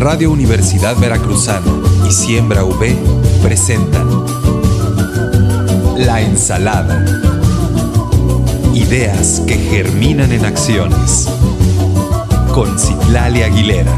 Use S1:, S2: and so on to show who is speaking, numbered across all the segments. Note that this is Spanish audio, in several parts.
S1: Radio Universidad Veracruzana y Siembra V presentan La Ensalada. Ideas que germinan en acciones. Con Citlali Aguilera.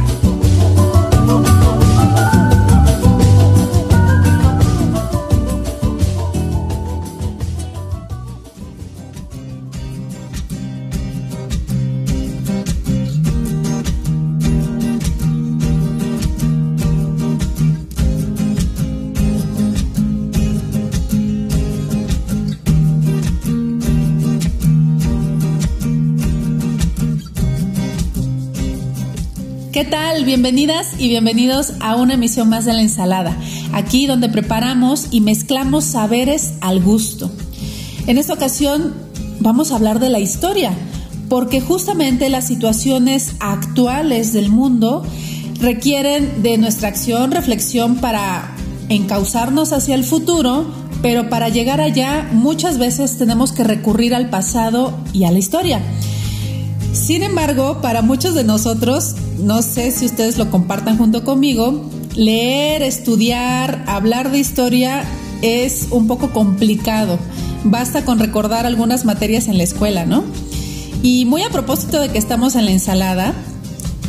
S2: Bienvenidas y bienvenidos a una emisión más de la ensalada, aquí donde preparamos y mezclamos saberes al gusto. En esta ocasión vamos a hablar de la historia, porque justamente las situaciones actuales del mundo requieren de nuestra acción, reflexión para encauzarnos hacia el futuro, pero para llegar allá muchas veces tenemos que recurrir al pasado y a la historia. Sin embargo, para muchos de nosotros, no sé si ustedes lo compartan junto conmigo, leer, estudiar, hablar de historia es un poco complicado. Basta con recordar algunas materias en la escuela, ¿no? Y muy a propósito de que estamos en la ensalada,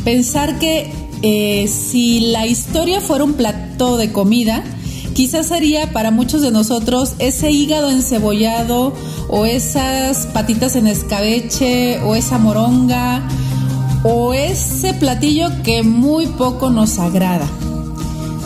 S2: pensar que eh, si la historia fuera un plato de comida, quizás sería para muchos de nosotros ese hígado encebollado o esas patitas en escabeche o esa moronga o ese platillo que muy poco nos agrada.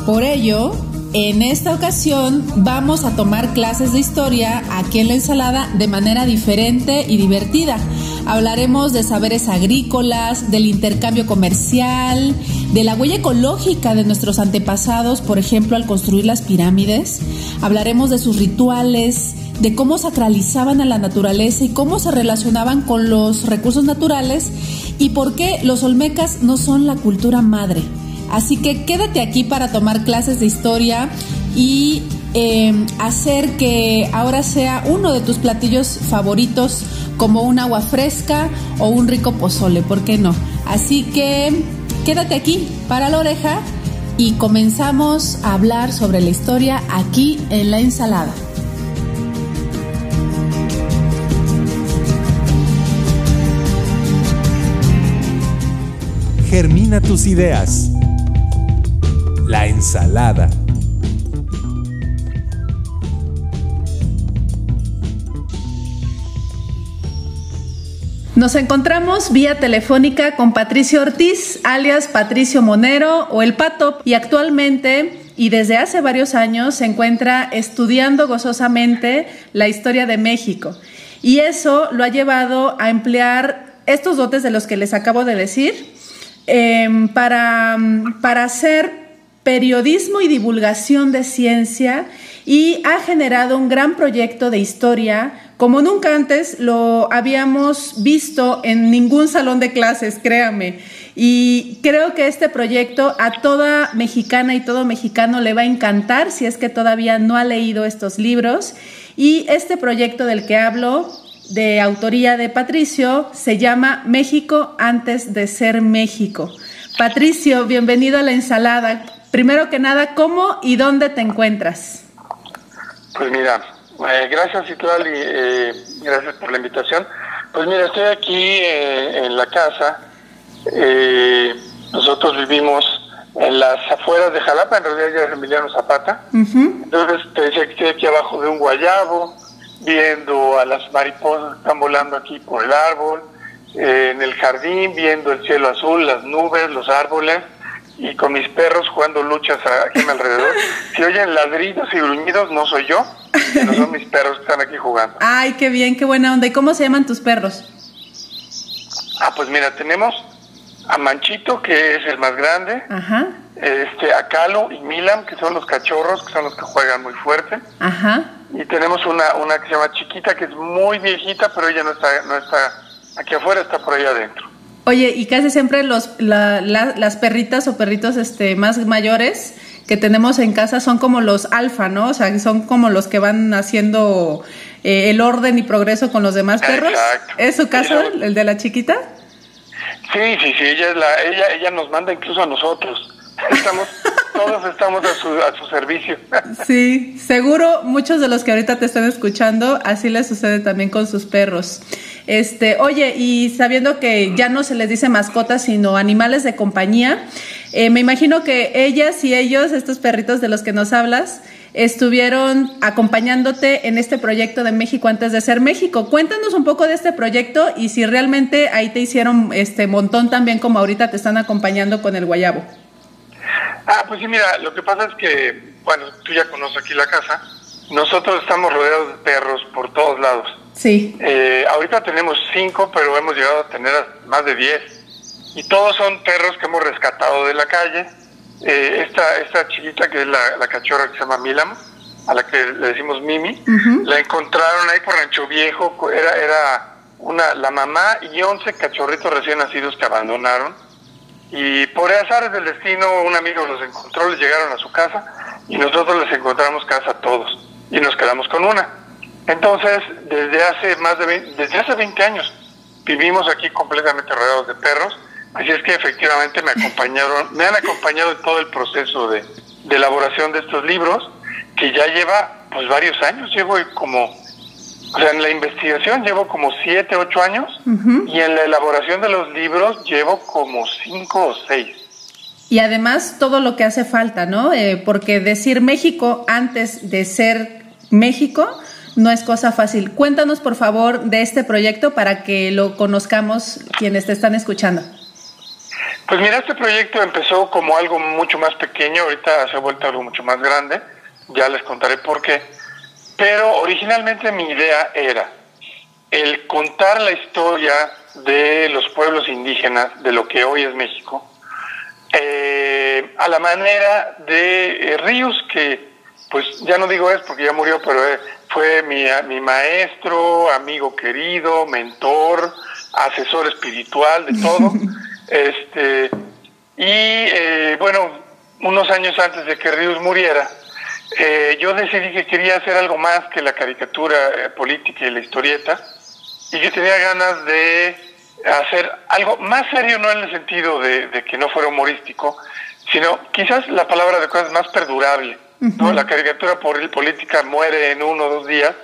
S2: Por ello, en esta ocasión vamos a tomar clases de historia aquí en la ensalada de manera diferente y divertida. Hablaremos de saberes agrícolas, del intercambio comercial, de la huella ecológica de nuestros antepasados, por ejemplo, al construir las pirámides. Hablaremos de sus rituales, de cómo sacralizaban a la naturaleza y cómo se relacionaban con los recursos naturales y por qué los olmecas no son la cultura madre. Así que quédate aquí para tomar clases de historia y eh, hacer que ahora sea uno de tus platillos favoritos como un agua fresca o un rico pozole, ¿por qué no? Así que quédate aquí para la oreja y comenzamos a hablar sobre la historia aquí en la ensalada.
S1: Germina tus ideas. La ensalada.
S2: Nos encontramos vía telefónica con Patricio Ortiz, alias Patricio Monero o El Pato, y actualmente y desde hace varios años se encuentra estudiando gozosamente la historia de México. Y eso lo ha llevado a emplear estos dotes de los que les acabo de decir eh, para, para hacer periodismo y divulgación de ciencia y ha generado un gran proyecto de historia como nunca antes lo habíamos visto en ningún salón de clases, créame. Y creo que este proyecto a toda mexicana y todo mexicano le va a encantar si es que todavía no ha leído estos libros. Y este proyecto del que hablo, de autoría de Patricio, se llama México antes de ser México. Patricio, bienvenido a la ensalada. Primero que nada, ¿cómo y dónde te encuentras?
S3: Pues mira, eh, gracias Itual y eh, gracias por la invitación. Pues mira, estoy aquí eh, en la casa. Eh, nosotros vivimos en las afueras de Jalapa, en realidad ya es Emiliano Zapata. Entonces te decía que estoy aquí abajo de un guayabo, viendo a las mariposas que están volando aquí por el árbol, eh, en el jardín, viendo el cielo azul, las nubes, los árboles y con mis perros jugando luchas aquí mi alrededor. Si oyen ladridos y gruñidos, no soy yo, no son mis perros que están aquí jugando.
S2: Ay, qué bien, qué buena onda. ¿Y cómo se llaman tus perros?
S3: Ah, pues mira, tenemos a Manchito, que es el más grande,
S2: Ajá,
S3: este, a Calo y Milan, que son los cachorros, que son los que juegan muy fuerte.
S2: ajá.
S3: Y tenemos una, una que se llama Chiquita, que es muy viejita, pero ella no está, no está aquí afuera, está por ahí adentro.
S2: Oye, y casi siempre los, la- la- las perritas o perritos este, más mayores que tenemos en casa son como los alfa, ¿no? O sea, son como los que van haciendo eh, el orden y progreso con los demás perros.
S3: Exacto.
S2: ¿Es su caso, el de la chiquita?
S3: Sí, sí, sí, ella, es la, ella, ella nos manda incluso a nosotros. Estamos, todos estamos a su, a su servicio.
S2: Sí, seguro muchos de los que ahorita te están escuchando, así les sucede también con sus perros. Este, oye, y sabiendo que ya no se les dice mascotas, sino animales de compañía, eh, me imagino que ellas y ellos, estos perritos de los que nos hablas, estuvieron acompañándote en este proyecto de México antes de ser México. Cuéntanos un poco de este proyecto y si realmente ahí te hicieron este montón también como ahorita te están acompañando con el guayabo.
S3: Ah, pues sí, mira, lo que pasa es que, bueno, tú ya conoces aquí la casa, nosotros estamos rodeados de perros por todos lados.
S2: Sí.
S3: Eh, ahorita tenemos cinco, pero hemos llegado a tener más de diez. Y todos son perros que hemos rescatado de la calle eh, esta, esta chiquita que es la, cachorra que se llama Milam, a la que le decimos Mimi, la encontraron ahí por Rancho Viejo, era, era una, la mamá y 11 cachorritos recién nacidos que abandonaron. Y por azares del destino, un amigo los encontró, les llegaron a su casa y nosotros les encontramos casa a todos y nos quedamos con una. Entonces, desde hace más de 20, desde hace 20 años vivimos aquí completamente rodeados de perros Así es que efectivamente me acompañaron, me han acompañado en todo el proceso de, elaboración de estos libros, que ya lleva pues varios años, llevo como, o sea, en la investigación llevo como siete, ocho años, y en la elaboración de los libros llevo como cinco o seis.
S2: Y además todo lo que hace falta, ¿no? Eh, porque decir México antes de ser México no es cosa fácil. Cuéntanos, por favor, de este proyecto para que lo conozcamos quienes te están escuchando.
S3: Pues mira, este proyecto empezó como algo mucho más pequeño, ahorita se ha vuelto algo mucho más grande, ya les contaré por qué, pero originalmente mi idea era el contar la historia de los pueblos indígenas, de lo que hoy es México, eh, a la manera de eh, Ríos, que pues ya no digo es porque ya murió, pero eh, fue mi, mi maestro, amigo querido, mentor, asesor espiritual de todo. Este, y eh, bueno, unos años antes de que Ríos muriera, eh, yo decidí que quería hacer algo más que la caricatura eh, política y la historieta, y que tenía ganas de hacer algo más serio, no en el sentido de, que no fuera humorístico, sino quizás la palabra de cosas más perdurable. ¿no? La caricatura política muere en uno o dos días,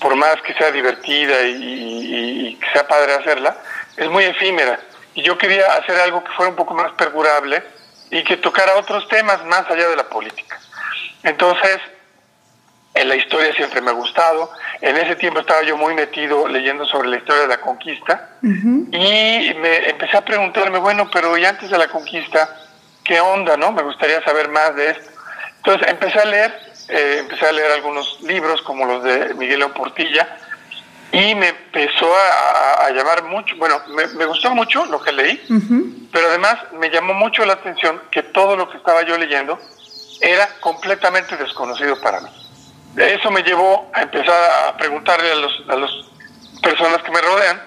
S3: por más que sea divertida y, y que sea padre hacerla, es muy efímera. Y yo quería hacer algo que fuera un poco más perdurable y que tocara otros temas más allá de la política. Entonces, en la historia siempre me ha gustado. En ese tiempo estaba yo muy metido leyendo sobre la historia de la conquista y me empecé a preguntarme, bueno, pero y antes de la conquista, ¿qué onda, no? Me gustaría saber más de esto. Entonces empecé a leer, eh, empecé a leer algunos libros como los de Miguel León Portilla, y me empezó a, llamar mucho, bueno, me, gustó mucho lo que leí, pero además me llamó mucho la atención que todo lo que estaba yo leyendo era completamente desconocido para mí. Eso me llevó a empezar a preguntarle a las a los personas que me rodean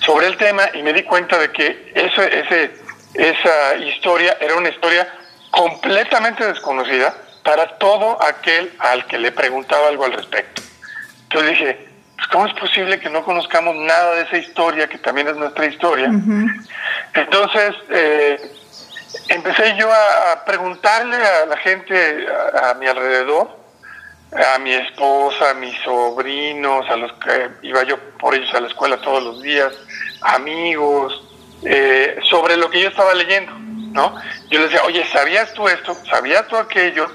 S3: sobre el tema y me di cuenta de que eso, ese, esa historia era una historia completamente desconocida para todo aquel al que le preguntaba algo al respecto. Entonces dije, pues, ¿cómo es posible que no conozcamos nada de esa historia, que también es nuestra historia? Entonces, eh, empecé yo a, preguntarle a la gente a, mi alrededor, a mi esposa, a mis sobrinos, a los que iba yo por ellos a la escuela todos los días, amigos, eh, sobre lo que yo estaba leyendo, ¿no? Yo les decía, oye, ¿sabías tú esto? ¿Sabías tú aquello?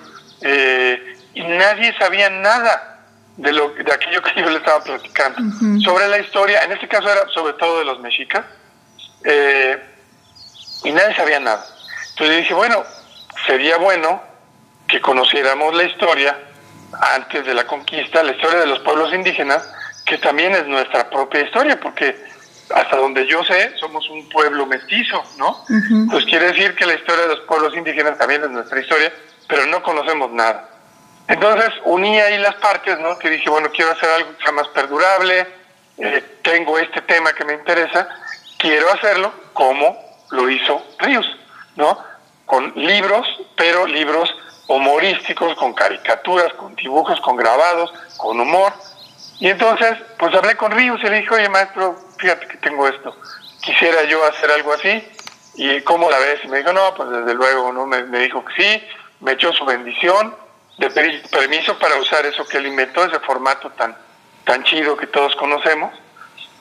S3: Eh, y nadie sabía nada de, lo, de aquello que yo le estaba platicando. Sobre la historia, en este caso era sobre todo de los mexicas, eh, y nadie sabía nada. Entonces dije, bueno, sería bueno que conociéramos la historia antes de la conquista, la historia de los pueblos indígenas, que también es nuestra propia historia, porque hasta donde yo sé, somos un pueblo mestizo, ¿no? Pues quiere decir que la historia de los pueblos indígenas también es nuestra historia, pero no conocemos nada. Entonces uní ahí las partes, ¿no? Que dije, bueno, quiero hacer algo que sea más perdurable, eh, tengo este tema que me interesa, quiero hacerlo como lo hizo Ríos, ¿no? Con libros, pero libros humorísticos, con caricaturas, con dibujos, con grabados, con humor. Y entonces, pues hablé con Ríos y le dije, oye maestro, fíjate que tengo esto, quisiera yo hacer algo así. ¿y cómo la ves? Y me dijo, no, pues desde luego, ¿no? Me, dijo que sí, me echó su bendición, de permiso para usar eso que él inventó, ese formato tan, tan chido que todos conocemos.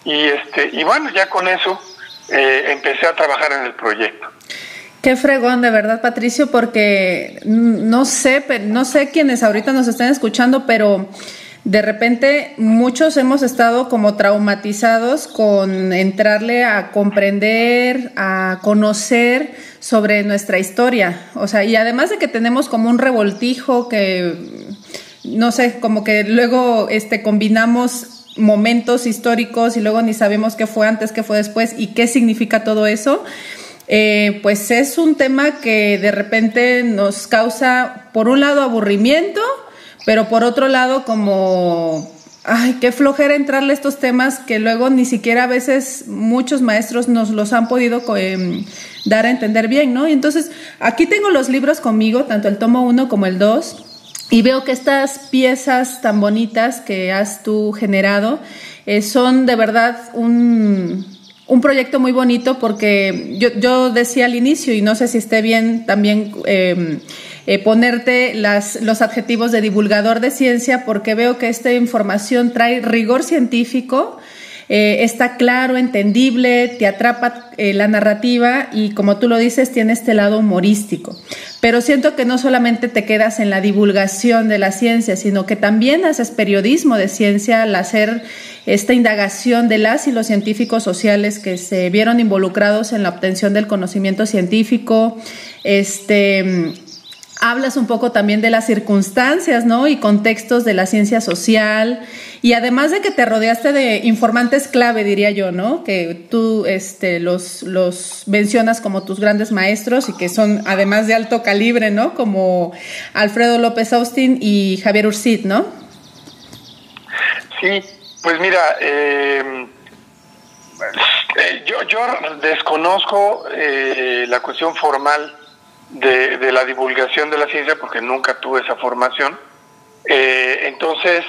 S3: Y, este, y bueno, ya con eso eh, empecé a trabajar en el proyecto.
S2: Qué fregón, de verdad, Patricio, porque no sé, no sé quiénes ahorita nos están escuchando, pero de repente muchos hemos estado como traumatizados con entrarle a comprender, a conocer sobre nuestra historia. O sea, y además de que tenemos como un revoltijo que, no sé, como que luego este, combinamos momentos históricos y luego ni sabemos qué fue antes, qué fue después y qué significa todo eso. Eh, pues es un tema que de repente nos causa, por un lado, aburrimiento, pero por otro lado, como, ay, qué flojera entrarle a estos temas que luego ni siquiera a veces muchos maestros nos los han podido em, dar a entender bien, ¿no? Y entonces, aquí tengo los libros conmigo, tanto el tomo 1 como el 2. Y veo que estas piezas tan bonitas que has tú generado eh, son de verdad un, un proyecto muy bonito porque yo, yo, decía al inicio, y no sé si esté bien también em, eh, ponerte las, los adjetivos de divulgador de ciencia, porque veo que esta información trae rigor científico, eh, está claro, entendible, te atrapa eh, la narrativa y como tú lo dices, tiene este lado humorístico. Pero siento que no solamente te quedas en la divulgación de la ciencia, sino que también haces periodismo de ciencia al hacer esta indagación de las y los científicos sociales que se vieron involucrados en la obtención del conocimiento científico, este, hablas un poco también de las circunstancias, ¿no? Y contextos de la ciencia social. Y además de que te rodeaste de informantes clave, diría yo, ¿no? Que tú este, los, los mencionas como tus grandes maestros y que son además de alto calibre, ¿no? Como Alfredo López Austin y Javier Ursid, ¿no?
S3: Sí, pues mira, em, eh, yo, yo desconozco eh, la cuestión formal de, de, la divulgación de la ciencia porque nunca tuve esa formación. Eh, entonces,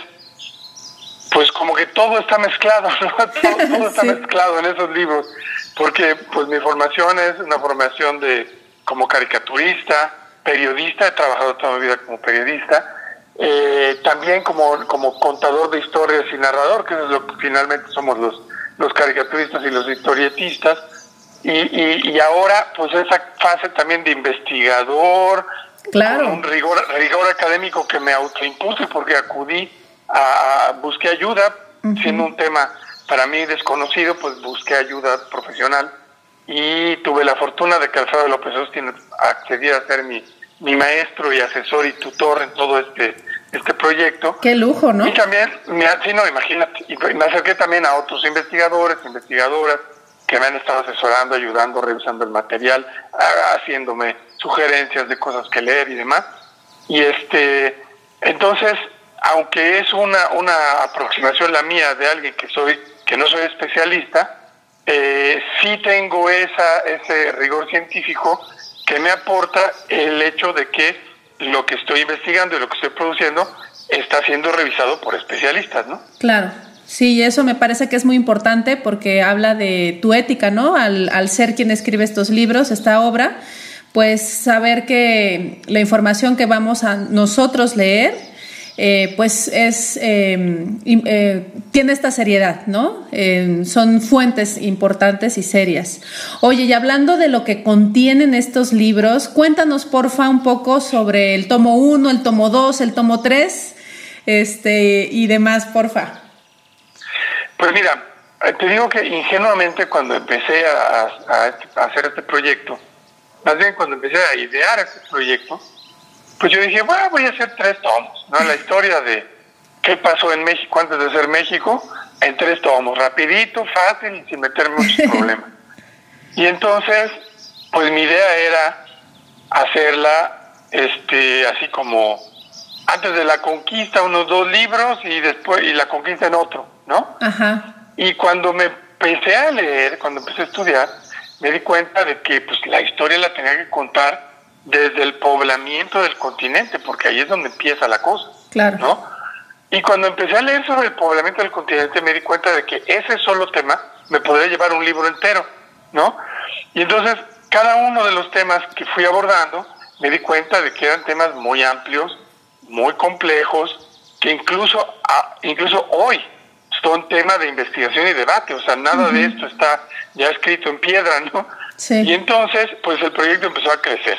S3: pues como que todo está mezclado, todo, está mezclado en esos libros, porque pues mi formación es una formación de como caricaturista, periodista, he trabajado toda mi vida como periodista, eh, también como, como contador de historias y narrador, que es lo que finalmente somos los, los caricaturistas y los historietistas, y, y, ahora, pues esa fase también de investigador,
S2: claro.
S3: un rigor, rigor académico que me autoimpuse porque acudí a, busqué ayuda, siendo un tema para mí desconocido, pues busqué ayuda profesional y tuve la fortuna de que Alfredo López Austin accediera a ser mi, mi maestro y asesor y tutor en todo este este proyecto.
S2: Qué lujo, ¿no?
S3: Y también, me, sí, no, imagínate, y me acerqué también a otros investigadores, investigadoras, que me han estado asesorando, ayudando, revisando el material, haciéndome sugerencias de cosas que leer y demás. Y este, entonces, aunque es una, una aproximación la mía de alguien que soy, que no soy especialista, eh, sí tengo esa, ese rigor científico que me aporta el hecho de que lo que estoy investigando y lo que estoy produciendo está siendo revisado por especialistas, ¿no?
S2: Claro. Sí, eso me parece que es muy importante porque habla de tu ética, ¿no? Al, ser quien escribe estos libros, esta obra, pues saber que la información que vamos a nosotros leer, eh, pues es em, eh, tiene esta seriedad, ¿no? Em, son fuentes importantes y serias. Oye, y hablando de lo que contienen estos libros, cuéntanos porfa un poco sobre el tomo 1, el tomo 2, el tomo 3, este, y demás, porfa.
S3: Pues mira, eh, te digo que ingenuamente cuando empecé a, hacer este proyecto, más bien cuando empecé a idear este proyecto, pues yo dije, bueno, voy a hacer tres tomos, ¿no? La historia de qué pasó en México antes de ser México, en tres tomos, rapidito, fácil, sin meter muchos problemas. Y entonces, pues mi idea era hacerla, este, así como antes de la conquista, unos dos libros y después, y la conquista en otro. ¿No?
S2: Ajá.
S3: Y cuando me empecé a leer, cuando empecé a estudiar, me di cuenta de que pues la historia la tenía que contar desde el poblamiento del continente, porque ahí es donde empieza la cosa,
S2: claro.
S3: ¿no? Y cuando empecé a leer sobre el poblamiento del continente, me di cuenta de que ese solo tema me podría llevar un libro entero, ¿no? Y entonces cada uno de los temas que fui abordando, me di cuenta de que eran temas muy amplios, muy complejos, que incluso, incluso hoy son tema de investigación y debate, o sea, nada de esto está ya escrito en piedra, ¿no? Y entonces, pues el proyecto empezó a crecer.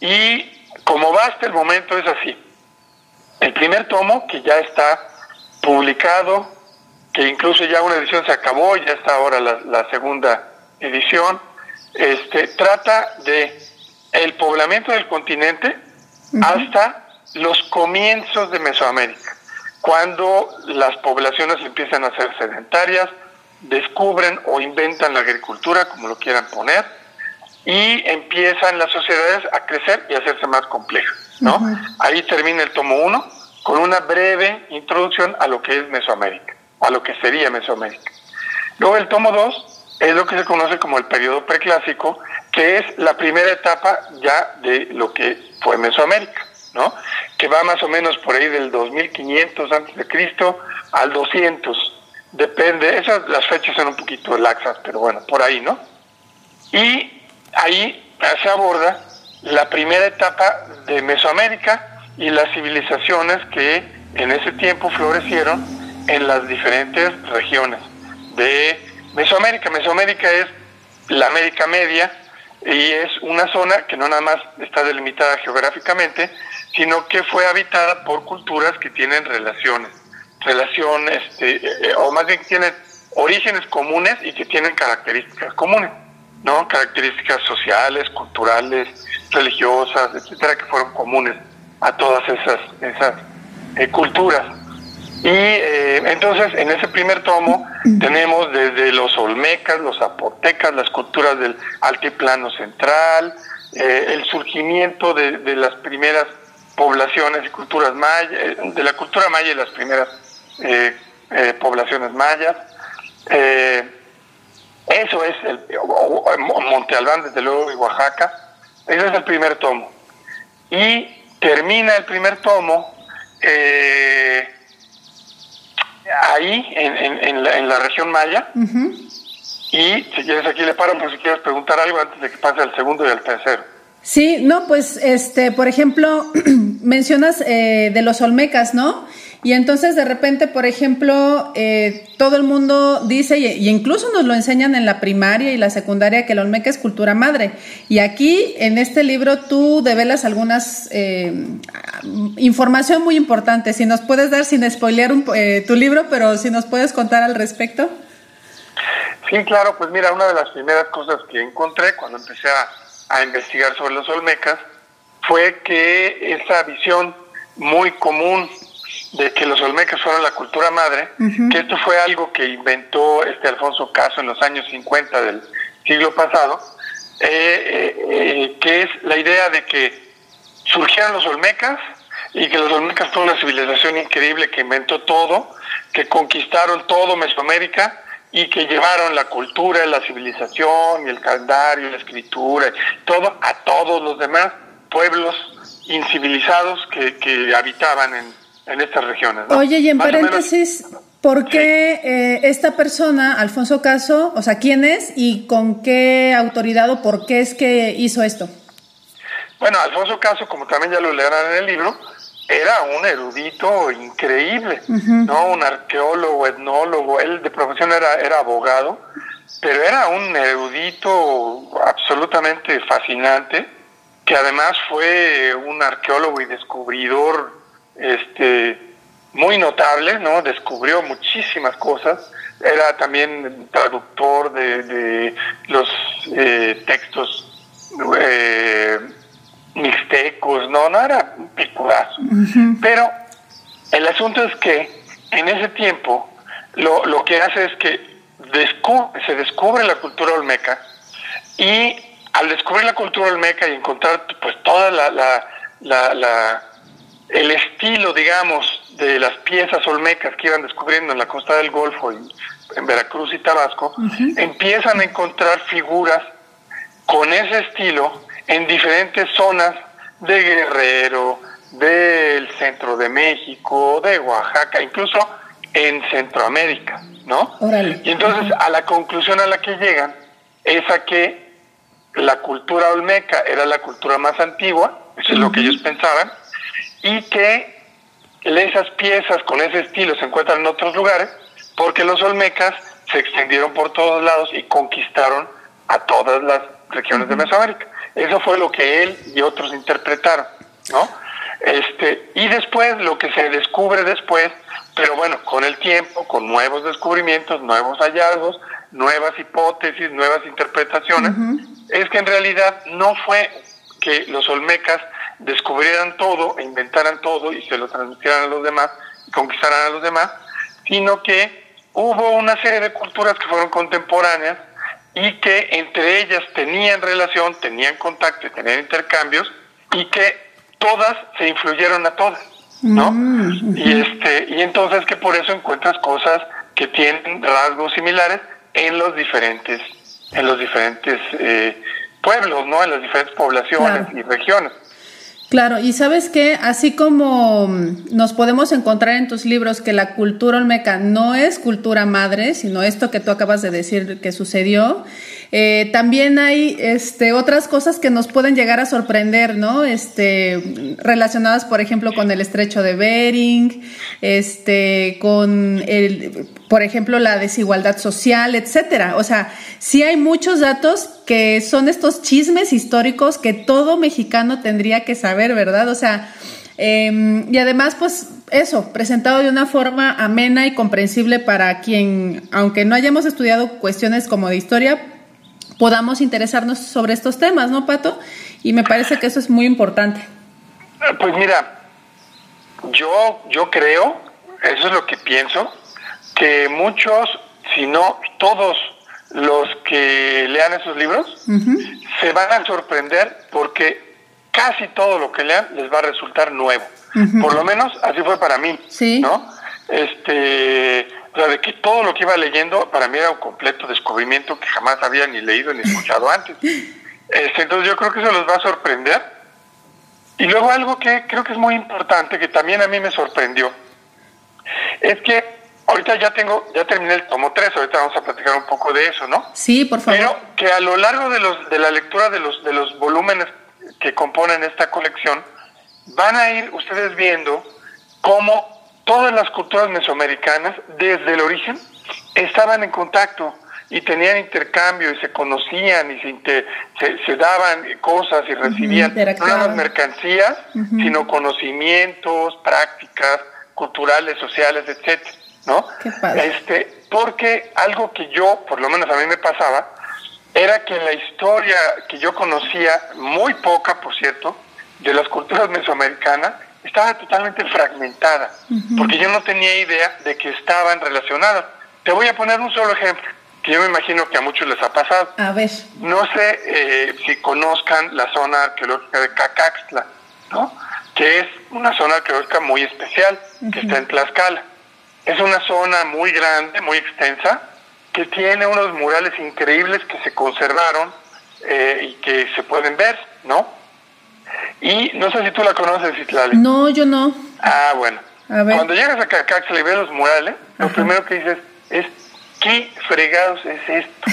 S3: Y como va hasta el momento es así. El primer tomo, que ya está publicado, que incluso ya una edición se acabó, ya está ahora la, segunda edición, este, trata de el poblamiento del continente hasta los comienzos de Mesoamérica, cuando las poblaciones empiezan a ser sedentarias, descubren o inventan la agricultura, como lo quieran poner, y empiezan las sociedades a crecer y a hacerse más complejas. ¿no? Ahí termina el tomo 1 con una breve introducción a lo que es Mesoamérica, a lo que sería Mesoamérica. Luego el tomo 2 es lo que se conoce como el periodo preclásico, que es la primera etapa ya de lo que fue Mesoamérica, ¿no? que va más o menos por ahí del 2500 antes de Cristo al 200 Depende, esas las fechas son un poquito laxas, pero bueno, por ahí, ¿no? Y ahí se aborda la primera etapa de Mesoamérica y las civilizaciones que en ese tiempo florecieron en las diferentes regiones de Mesoamérica. Mesoamérica es la América Media y es una zona que no nada más está delimitada geográficamente, sino que fue habitada por culturas que tienen relaciones relación, este, eh, o más bien que tienen orígenes comunes y que tienen características comunes, ¿no? Características sociales, culturales, religiosas, etcétera, que fueron comunes a todas esas, esas eh, culturas. Y eh, entonces en ese primer tomo tenemos desde los olmecas, los zapotecas, las culturas del altiplano central, el surgimiento de, de, las primeras poblaciones y culturas mayas, de la cultura maya y las primeras eh, eh, poblaciones mayas. Eh, eso es el Monte Albán, desde luego, y Oaxaca. Ese es el primer tomo. Y termina el primer tomo ahí, en, la, región maya. Y si quieres, aquí le paro por si quieres preguntar algo antes de que pase al segundo y al tercero.
S2: Sí, no, pues, este, por ejemplo, mencionas de los olmecas, ¿no? Y entonces de repente, por ejemplo, eh, todo el mundo dice, y, incluso nos lo enseñan en la primaria y la secundaria, que el Olmeca es cultura madre. Y aquí, en este libro, tú develas algunas eh, información muy importante. Si nos puedes dar, sin spoilear eh, tu libro, pero si nos puedes contar al respecto.
S3: Sí, claro, pues mira, una de las primeras cosas que encontré cuando empecé a, a investigar sobre los Olmecas fue que esa visión muy común de que los olmecas fueron la cultura madre, que esto fue algo que inventó este Alfonso Caso en los años 50 del siglo pasado, eh, eh, eh, que es la idea de que surgieron los olmecas y que los olmecas fueron una civilización increíble que inventó todo, que conquistaron todo Mesoamérica y que llevaron la cultura, la civilización y el calendario, la escritura, todo a todos los demás pueblos incivilizados que, que habitaban en, en estas regiones.
S2: Oye, y en paréntesis, ¿por qué eh, esta persona, Alfonso Caso, o sea, quién es y con qué autoridad o por qué es que hizo esto?
S3: Bueno, Alfonso Caso, como también ya lo leerán en el libro, era un erudito increíble, ¿no? Un arqueólogo, etnólogo, él de profesión era, era abogado, pero era un erudito absolutamente fascinante, que además fue un arqueólogo y descubridor este, muy notable, ¿no? Descubrió muchísimas cosas. Era también traductor de, los eh, textos eh, mixtecos, ¿no? No era un picurazo. Pero el asunto es que en ese tiempo lo, lo que hace es que se descubre la cultura olmeca y al descubrir la cultura olmeca y encontrar pues toda la, la, la el estilo, digamos, de las piezas olmecas que iban descubriendo en la costa del Golfo, y en Veracruz y Tabasco, empiezan a encontrar figuras con ese estilo en diferentes zonas de Guerrero, del centro de México, de Oaxaca, incluso en Centroamérica, ¿no? Y entonces a la conclusión a la que llegan es a que la cultura olmeca era la cultura más antigua, eso es lo que ellos pensaban, y que esas piezas con ese estilo se encuentran en otros lugares, porque los olmecas se extendieron por todos lados y conquistaron a todas las regiones de Mesoamérica. Eso fue lo que él y otros interpretaron, ¿no? Este, y después, lo que se descubre después, pero bueno, con el tiempo, con nuevos descubrimientos, nuevos hallazgos, nuevas hipótesis, nuevas interpretaciones, es que en realidad no fue que los olmecas descubrieran todo e inventaran todo y se lo transmitieran a los demás y conquistaran a los demás, sino que hubo una serie de culturas que fueron contemporáneas y que entre ellas tenían relación, tenían contacto, tenían intercambios y que todas se influyeron a todas, ¿no? Mm, y este y entonces que por eso encuentras cosas que tienen rasgos similares en los diferentes en los diferentes eh, pueblos, ¿no? En las diferentes poblaciones y regiones.
S2: Claro, y sabes que así como nos podemos encontrar en tus libros que la cultura olmeca no es cultura madre, sino esto que tú acabas de decir que sucedió, eh, también hay este, otras cosas que nos pueden llegar a sorprender, ¿no? Este, relacionadas, por ejemplo, con el estrecho de Bering, este, con el, por ejemplo, la desigualdad social, etcétera. O sea, sí hay muchos datos que son estos chismes históricos que todo mexicano tendría que saber, ¿verdad? O sea, em, y además, pues eso, presentado de una forma amena y comprensible para quien, aunque no hayamos estudiado cuestiones como de historia, podamos interesarnos sobre estos temas, ¿no, Pato? Y me parece que eso es muy importante.
S3: Eh, pues mira, yo, yo creo, eso es lo que pienso, que muchos, si no todos los que lean esos libros, se van a sorprender porque casi todo lo que lean les va a resultar nuevo. Por lo menos así fue para mí, ¿Sí? ¿no? Este, o sea, de que todo lo que iba leyendo para mí era un completo descubrimiento que jamás había ni leído ni escuchado antes. Este, entonces yo creo que eso los va a sorprender. Y luego algo que creo que es muy importante, que también a mí me sorprendió, es que ahorita ya tengo, ya terminé el tomo 3, ahorita vamos a platicar un poco de eso, ¿no?
S2: Sí, por favor.
S3: Pero que a lo largo de, los, de la lectura de los, de los volúmenes que componen esta colección, van a ir ustedes viendo cómo todas las culturas mesoamericanas, desde el origen, estaban en contacto y tenían intercambio y se conocían y se, se, daban cosas y recibían no nada más mercancías, sino conocimientos, prácticas culturales, sociales, etcétera, ¿no? Este, porque algo que yo, por lo menos a mí me pasaba, era que la historia que yo conocía, muy poca, por cierto, de las culturas mesoamericanas, estaba totalmente fragmentada, porque yo no tenía idea de que estaban relacionadas. Te voy a poner un solo ejemplo, que yo me imagino que a muchos les ha pasado.
S2: A ver.
S3: No sé eh, si conozcan la zona arqueológica de Cacaxtla, ¿no? que es una zona arqueológica muy especial, que está en Tlaxcala. Es una zona muy grande, muy extensa, que tiene unos murales increíbles que se conservaron eh, y que se pueden ver, ¿no? Y no sé si tú la conoces, Itlali.
S2: No, yo no.
S3: Ah, bueno. Cuando llegas a Cacaxtla y ves los murales, lo primero que dices es, ¿qué fregados es esto?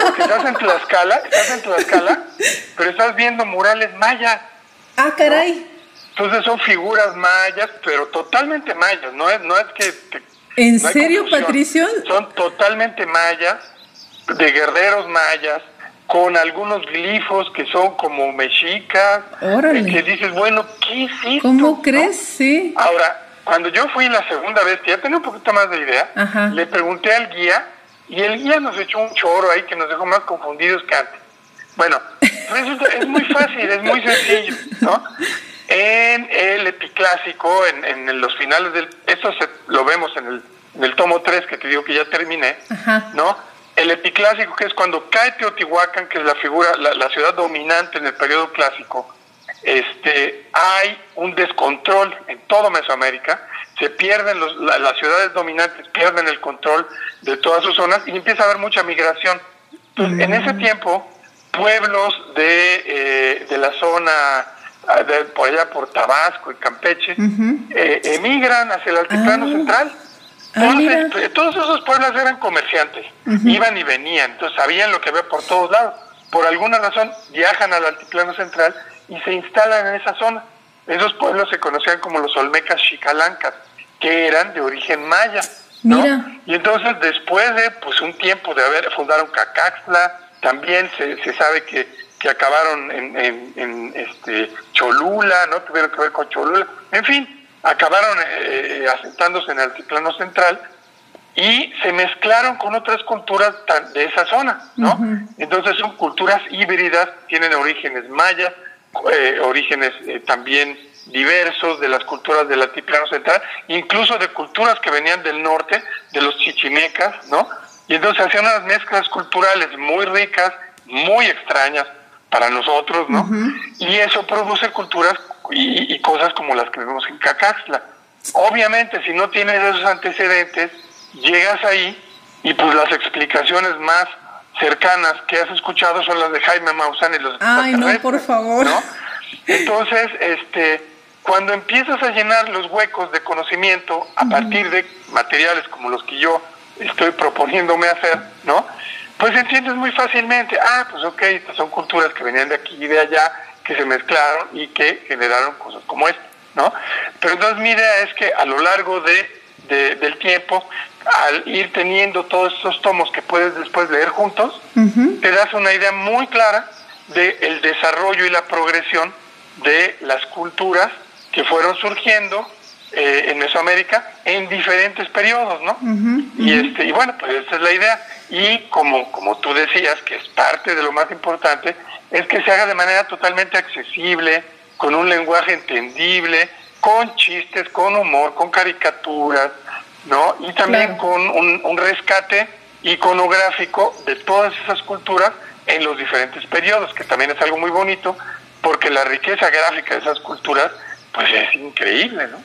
S3: Porque estás en Tlaxcala, estás en Tlaxcala, pero estás viendo murales mayas.
S2: Ah, caray.
S3: Entonces son figuras mayas, pero totalmente mayas, no es, no es que...
S2: ¿En serio, Patricio?
S3: Son totalmente mayas, de guerreros mayas, con algunos glifos que son como mexicas,
S2: Órale.
S3: que dices, bueno, ¿qué es esto?
S2: ¿Cómo crees? Sí.
S3: Ahora, cuando yo fui la segunda vez, que ya tenía un poquito más de idea, le pregunté al guía y el guía nos echó un choro ahí que nos dejó más confundidos que antes. Bueno, pues es muy fácil, es muy sencillo, ¿no? En el epiclásico, en, en los finales del... Eso lo vemos en el, en el tomo 3 que te digo que ya terminé, ¿no? el epiclásico, que es cuando cae Teotihuacán, que es la figura, la, ciudad dominante en el periodo clásico, este, hay un descontrol en todo Mesoamérica, se pierden los, las ciudades dominantes, pierden el control de todas sus zonas y empieza a haber mucha migración. Entonces, en ese tiempo, pueblos de, eh, de la zona, por allá por Tabasco y Campeche, eh, emigran hacia el altiplano ah. central Ah, todos esos pueblos eran comerciantes, iban y venían, entonces sabían lo que había por todos lados. por alguna razón viajan al altiplano central y se instalan en esa zona. Esos pueblos se conocían como los Olmecas Xicalancas, que eran de origen maya. ¿no? Y entonces después de pues un tiempo de haber fundaron Cacaxla, también se, se sabe que, que acabaron en, en, este Cholula, ¿no? Tuvieron que ver con Cholula. En fin, acabaron eh, eh, asentándose en el altiplano central y se mezclaron con otras culturas de esa zona, ¿no? Entonces son culturas híbridas, tienen orígenes mayas, eh, orígenes eh, también diversos de las culturas del altiplano central, incluso de culturas que venían del norte, de los chichimecas, ¿no? Y entonces hacían unas mezclas culturales muy ricas, muy extrañas para nosotros, ¿no? Y eso produce culturas y, cosas como las que vemos en Cacaxla. Obviamente, si no tienes esos antecedentes, llegas ahí y pues las explicaciones más cercanas que has escuchado son las de Jaime Maussan y los
S2: Ay, no, por favor.
S3: Entonces, este, cuando empiezas a llenar los huecos de conocimiento a partir de materiales como los que yo estoy proponiéndome hacer, ¿no? Pues entiendes muy fácilmente, ah, pues ok, estas son culturas que venían de aquí y de allá, que se mezclaron y que generaron cosas como esta, ¿no? Pero entonces mi idea es que a lo largo de, del tiempo, al ir teniendo todos estos tomos que puedes después leer juntos, te das una idea muy clara del desarrollo y la progresión de las culturas que fueron surgiendo eh, en Mesoamérica en diferentes periodos, ¿no? Y este y bueno, pues esa es la idea y como como tú decías que es parte de lo más importante es que se haga de manera totalmente accesible, con un lenguaje entendible, con chistes, con humor, con caricaturas, ¿no? Y también con un, un rescate iconográfico de todas esas culturas en los diferentes periodos, que también es algo muy bonito, porque la riqueza gráfica de esas culturas, pues es increíble, ¿no?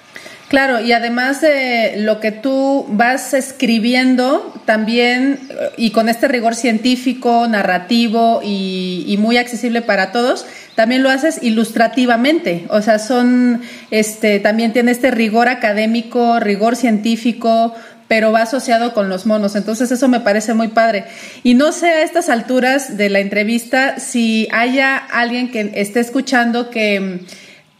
S2: Claro, y además de lo que tú vas escribiendo también, y con este rigor científico, narrativo y, muy accesible para todos, también lo haces ilustrativamente. O sea, son, este, también tiene este rigor académico, rigor científico, pero va asociado con los monos. Entonces eso me parece muy padre. Y no sé a estas alturas de la entrevista si haya alguien que esté escuchando que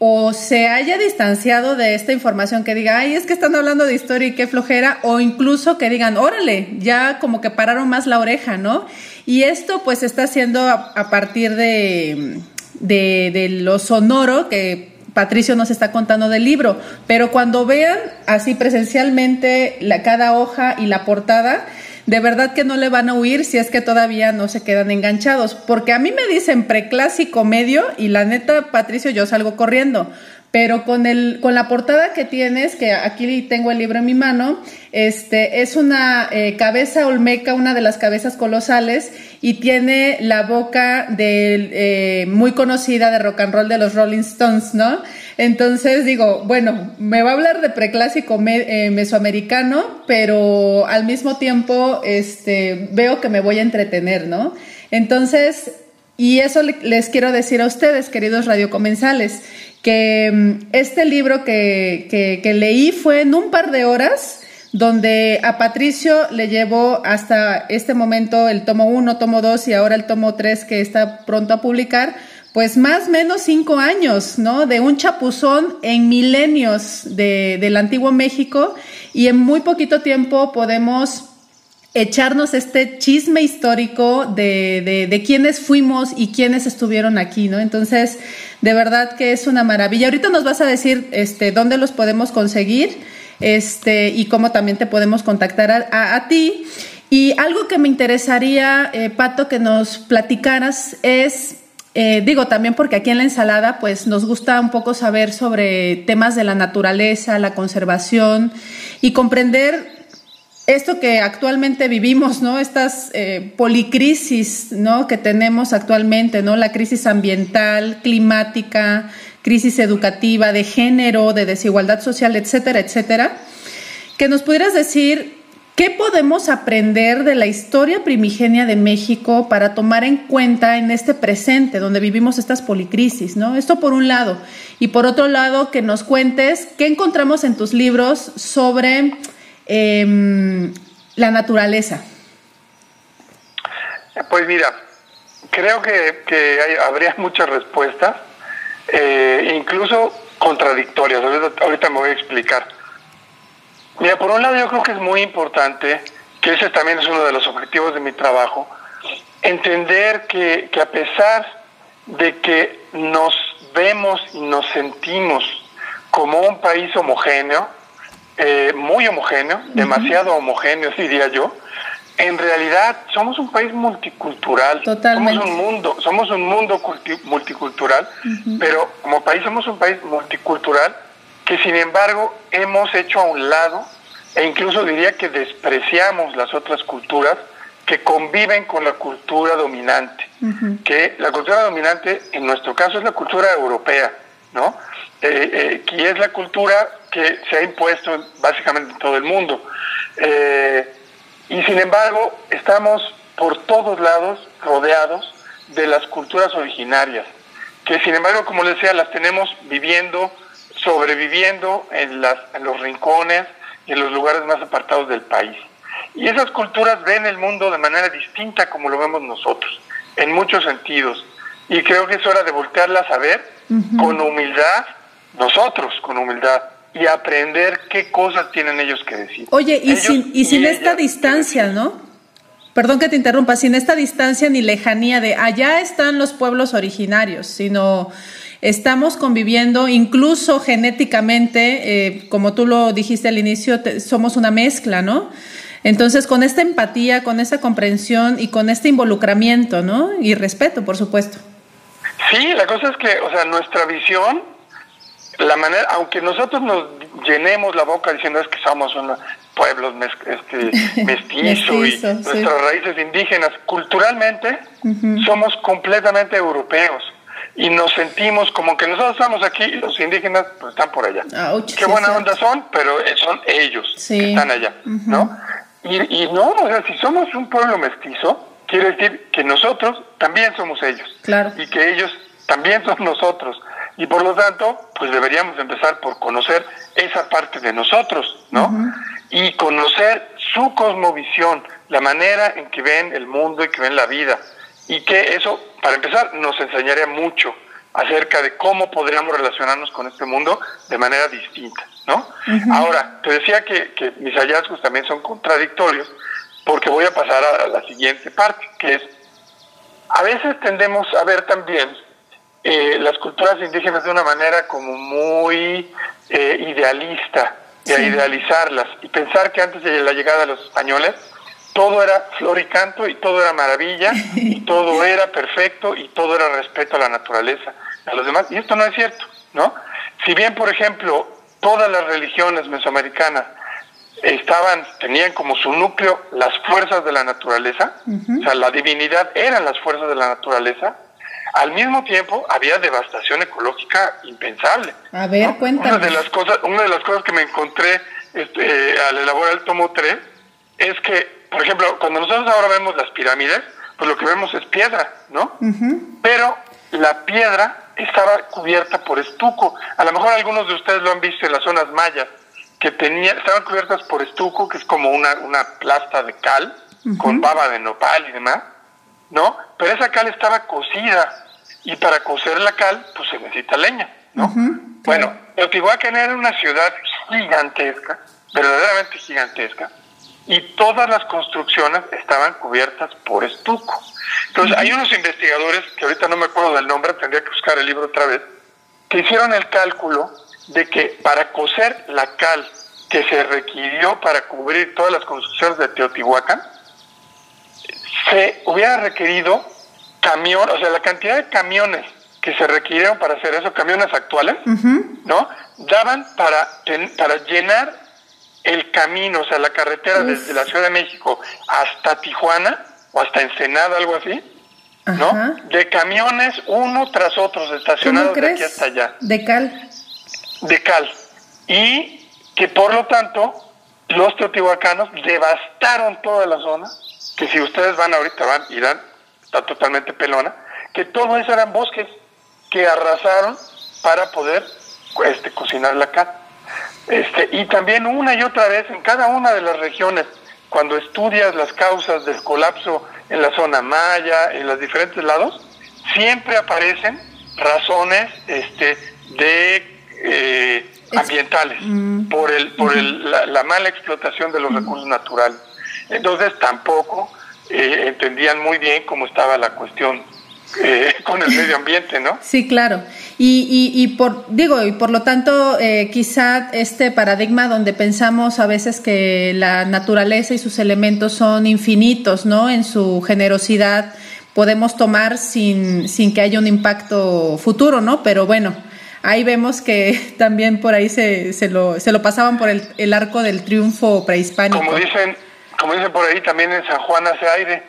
S2: o se haya distanciado de esta información que diga, ay, es que están hablando de historia y qué flojera, o incluso que digan, órale, ya como que pararon más la oreja, ¿no? Y esto pues está haciendo a, partir de, de, de lo sonoro que Patricio nos está contando del libro, pero cuando vean así presencialmente la, cada hoja y la portada, de verdad que no le van a huir si es que todavía no se quedan enganchados. Porque a mí me dicen preclásico medio y la neta, Patricio, yo salgo corriendo. Pero con, el, con la portada que tienes, que aquí tengo el libro en mi mano, este, es una eh, cabeza olmeca, una de las cabezas colosales, y tiene la boca de, eh, muy conocida de rock and roll de los Rolling Stones, ¿no? Entonces digo, bueno, me va a hablar de preclásico eh, mesoamericano, pero al mismo tiempo este, veo que me voy a entretener, ¿no? Entonces, y eso les quiero decir a ustedes, queridos radiocomensales, que mm, este libro que, que leí fue en un par de horas, donde a Patricio le llevó hasta este momento el tomo 1, tomo 2 y ahora el tomo 3 que está pronto a publicar, pues más o menos cinco años, ¿no? De un chapuzón en milenios de, del antiguo México y en muy poquito tiempo podemos echarnos este chisme histórico de, de, quiénes fuimos y quiénes estuvieron aquí, ¿no? Entonces, de verdad que es una maravilla. Ahorita nos vas a decir este, dónde los podemos conseguir este, y cómo también te podemos contactar a, a, ti. Y algo que me interesaría, eh, Pato, que nos platicaras es eh, digo también porque aquí en la ensalada pues nos gusta un poco saber sobre temas de la naturaleza, la conservación y comprender esto que actualmente vivimos, ¿no? Estas eh, policrisis, ¿no? Que tenemos actualmente, ¿no? La crisis ambiental, climática, crisis educativa, de género, de desigualdad social, etcétera, etcétera. Que nos pudieras decir ¿Qué podemos aprender de la historia primigenia de México para tomar en cuenta en este presente donde vivimos estas policrisis? ¿no? Esto por un lado. Y por otro lado, que nos cuentes qué encontramos en tus libros sobre em, la naturaleza.
S3: Pues mira, creo que, que habría muchas respuestas, eh, incluso contradictorias. Ahorita, me voy a explicar. Mira, por un lado yo creo que es muy importante, que ese también es uno de los objetivos de mi trabajo, entender que a pesar de que nos vemos y nos sentimos como un país homogéneo, eh, muy homogéneo, demasiado homogéneo, diría yo, en realidad somos un país multicultural, somos un mundo, somos un mundo multicultural, pero como país somos un país multicultural que sin embargo hemos hecho a un lado e incluso diría que despreciamos las otras culturas que conviven con la cultura dominante, que la cultura dominante en nuestro caso es la cultura europea, ¿no? Eh, eh, que es la cultura que se ha impuesto básicamente en todo el mundo. Eh, y sin embargo, estamos por todos lados rodeados de las culturas originarias, que sin embargo, como les decía, las tenemos viviendo, sobreviviendo en, las, en los rincones y en los lugares más apartados del país. Y esas culturas ven el mundo de manera distinta como lo vemos nosotros, en muchos sentidos. Y creo que es hora de voltearlas a ver con humildad, nosotros con humildad, y aprender qué cosas tienen ellos que decir.
S2: Oye, y sin, y sin esta distancia, ¿no? Perdón que te interrumpa, sin esta distancia ni lejanía de allá están los pueblos originarios, sino estamos conviviendo incluso genéticamente, eh, como tú lo dijiste al inicio, somos una mezcla, ¿no? Entonces, con esta empatía, con esa comprensión y con este involucramiento, ¿no? Y respeto, por supuesto.
S3: Sí, la cosa es que, o sea, nuestra visión la manera, aunque nosotros nos llenemos la boca diciendo es que somos unos pueblos este, mestizos y nuestras raíces indígenas, culturalmente somos completamente europeos y nos sentimos como que nosotros estamos aquí y los indígenas pues, están por allá. Qué buena onda son, pero son ellos que están allá, ¿no? Y, y no, o sea, si somos un pueblo mestizo, quiere decir que nosotros también somos ellos.
S2: Claro.
S3: Y que ellos también son nosotros. Y por lo tanto, pues deberíamos empezar por conocer esa parte de nosotros, ¿no? Y conocer su cosmovisión, la manera en que ven el mundo y que ven la vida. Y que eso, para empezar, nos enseñaría mucho acerca de cómo podríamos relacionarnos con este mundo de manera distinta, ¿no? Ahora, te decía que, que mis hallazgos también son contradictorios, porque voy a pasar a la siguiente parte, que es, a veces tendemos a ver también eh, las culturas indígenas de una manera como muy eh, idealista, de idealizarlas y pensar que antes de la llegada de los españoles todo era flor y canto y todo era maravilla y todo era perfecto y todo era respeto a la naturaleza, a los demás. Y esto no es cierto, ¿no? Si bien, por ejemplo, todas las religiones mesoamericanas estaban, tenían como su núcleo las fuerzas de la naturaleza, o sea, la divinidad eran las fuerzas de la naturaleza, al mismo tiempo, había devastación ecológica impensable.
S2: A ver, cuéntame.
S3: Una de las cosas, una de las cosas que me encontré este, al elaborar el tomo 3 es que, por ejemplo, cuando nosotros ahora vemos las pirámides, pues lo que vemos es piedra, ¿no? Pero la piedra estaba cubierta por estuco. A lo mejor algunos de ustedes lo han visto en las zonas mayas, que tenía, estaban cubiertas por estuco, que es como una, una plasta de cal, con baba de nopal y demás ¿no? Pero esa cal estaba cocida y para cocer la cal, pues se necesita leña, ¿no? Bueno, Teotihuacán era una ciudad gigantesca, verdaderamente gigantesca, y todas las construcciones estaban cubiertas por estuco. Entonces, hay unos investigadores, que ahorita no me acuerdo del nombre, tendría que buscar el libro otra vez, que hicieron el cálculo de que para coser la cal que se requirió para cubrir todas las construcciones de Teotihuacán, se hubiera requerido camión, o sea, la cantidad de camiones que se requirieron para hacer eso, camiones actuales, ¿no? Daban para, para llenar el camino, o sea, la carretera desde la Ciudad de México hasta Tijuana o hasta Ensenada, algo así, ¿no? De camiones uno tras otro estacionados de aquí hasta allá.
S2: De cal.
S3: De cal. Y que por lo tanto los teotihuacanos devastaron toda la zona que si ustedes van ahorita, van, irán, está totalmente pelona, que todo eso eran bosques que arrasaron para poder este, cocinar la carne. Este, y también una y otra vez en cada una de las regiones cuando estudias las causas del colapso en la zona maya, en los diferentes lados, siempre aparecen razones este, de eh, ambientales mm. por el por el, la, mala explotación de los recursos naturales. Entonces tampoco eh, entendían muy bien cómo estaba la cuestión eh, con el medio ambiente, ¿no?
S2: Sí, claro. Y, y, por, digo, y por lo tanto, eh, quizá este paradigma donde pensamos a veces que la naturaleza y sus elementos son infinitos, ¿no? En su generosidad, podemos tomar sin, sin que haya un impacto futuro, ¿no? Pero bueno, ahí vemos que también por ahí se, se, lo, se lo pasaban por el, el arco del triunfo prehispánico.
S3: Como dicen, como dicen por ahí, también en San Juan hace aire.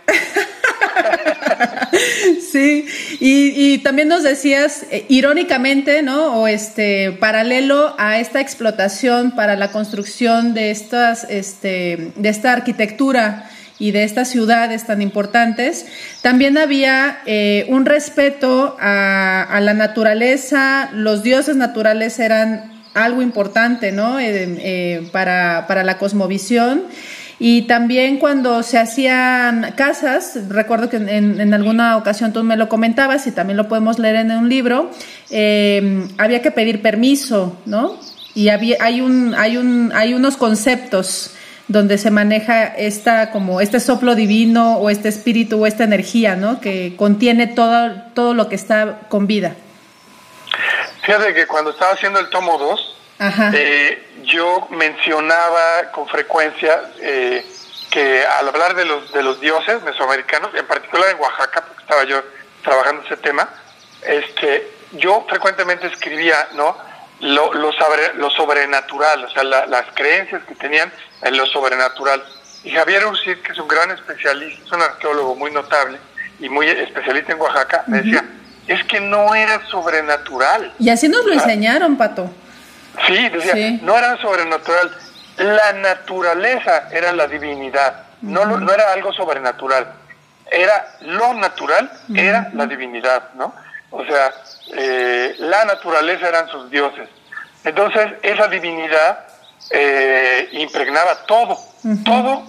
S2: sí, y, también nos decías, eh, irónicamente, ¿no? O este, paralelo a esta explotación para la construcción de estas, este, de esta arquitectura y de estas ciudades tan importantes, también había eh, un respeto a, la naturaleza, los dioses naturales eran algo importante, ¿no? Eh, para, para la cosmovisión. Y también cuando se hacían casas, recuerdo que en, alguna ocasión tú me lo comentabas y también lo podemos leer en un libro, eh, había que pedir permiso, ¿no? Y había, hay, un, hay, un, hay unos conceptos donde se maneja esta como este soplo divino o este espíritu o esta energía, ¿no? Que contiene todo, todo lo que está con vida.
S3: Fíjate que cuando estaba haciendo el tomo 2, eh, yo mencionaba con frecuencia eh, que al hablar de los, de los dioses mesoamericanos, en particular en Oaxaca, porque estaba yo trabajando ese tema, este, yo frecuentemente escribía ¿no? lo, lo, lo sobrenatural, o sea, las creencias que tenían en lo sobrenatural. Y Javier Ursid, que es un gran especialista, es un arqueólogo muy notable y muy especialista en Oaxaca, me decía, es que no era sobrenatural.
S2: Y así nos lo enseñaron, Pato.
S3: Sí, decía, no era sobrenatural. La naturaleza era la divinidad, no, no era algo sobrenatural. Era lo natural, era la divinidad, ¿no? O sea, eh, la naturaleza eran sus dioses. Entonces, esa divinidad eh, impregnaba todo, todo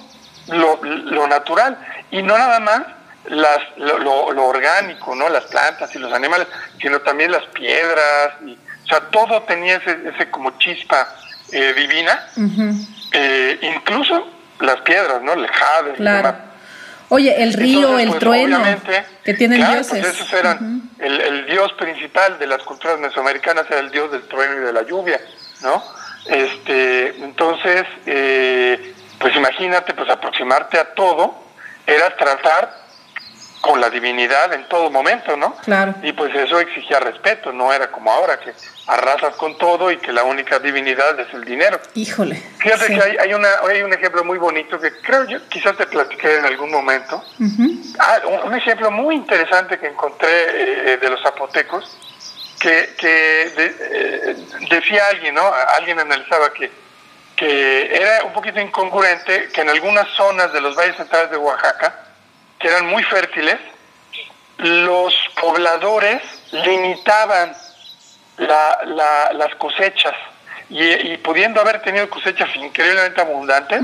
S3: lo, natural, y no nada más las, lo, orgánico, ¿no? Las plantas y los animales, sino también las piedras y sea, todo tenía ese, ese como chispa eh, divina, eh, incluso las piedras, ¿no? El jade,
S2: claro. Oye, el río, el pues, trueno, que tienen claro, pues, dioses.
S3: esos eran, el, el, dios principal de las culturas mesoamericanas era el dios del trueno y de la lluvia, ¿no? Este, entonces, eh, pues imagínate, pues aproximarte a todo era tratar con la divinidad en todo momento, ¿no?
S2: Claro.
S3: Y pues eso exigía respeto, no era como ahora que arrasas con todo y que la única divinidad es el dinero.
S2: Híjole.
S3: Fíjate que hay, hay, una, hay un ejemplo muy bonito que creo yo quizás te platiqué en algún momento. ah, un, ejemplo muy interesante que encontré eh, de los zapotecos, que, que eh, decía alguien, ¿no? Alguien analizaba que, que era un poquito incongruente que en algunas zonas de los valles centrales de Oaxaca, que eran muy fértiles, los pobladores limitaban las cosechas. Y, pudiendo haber tenido cosechas increíblemente abundantes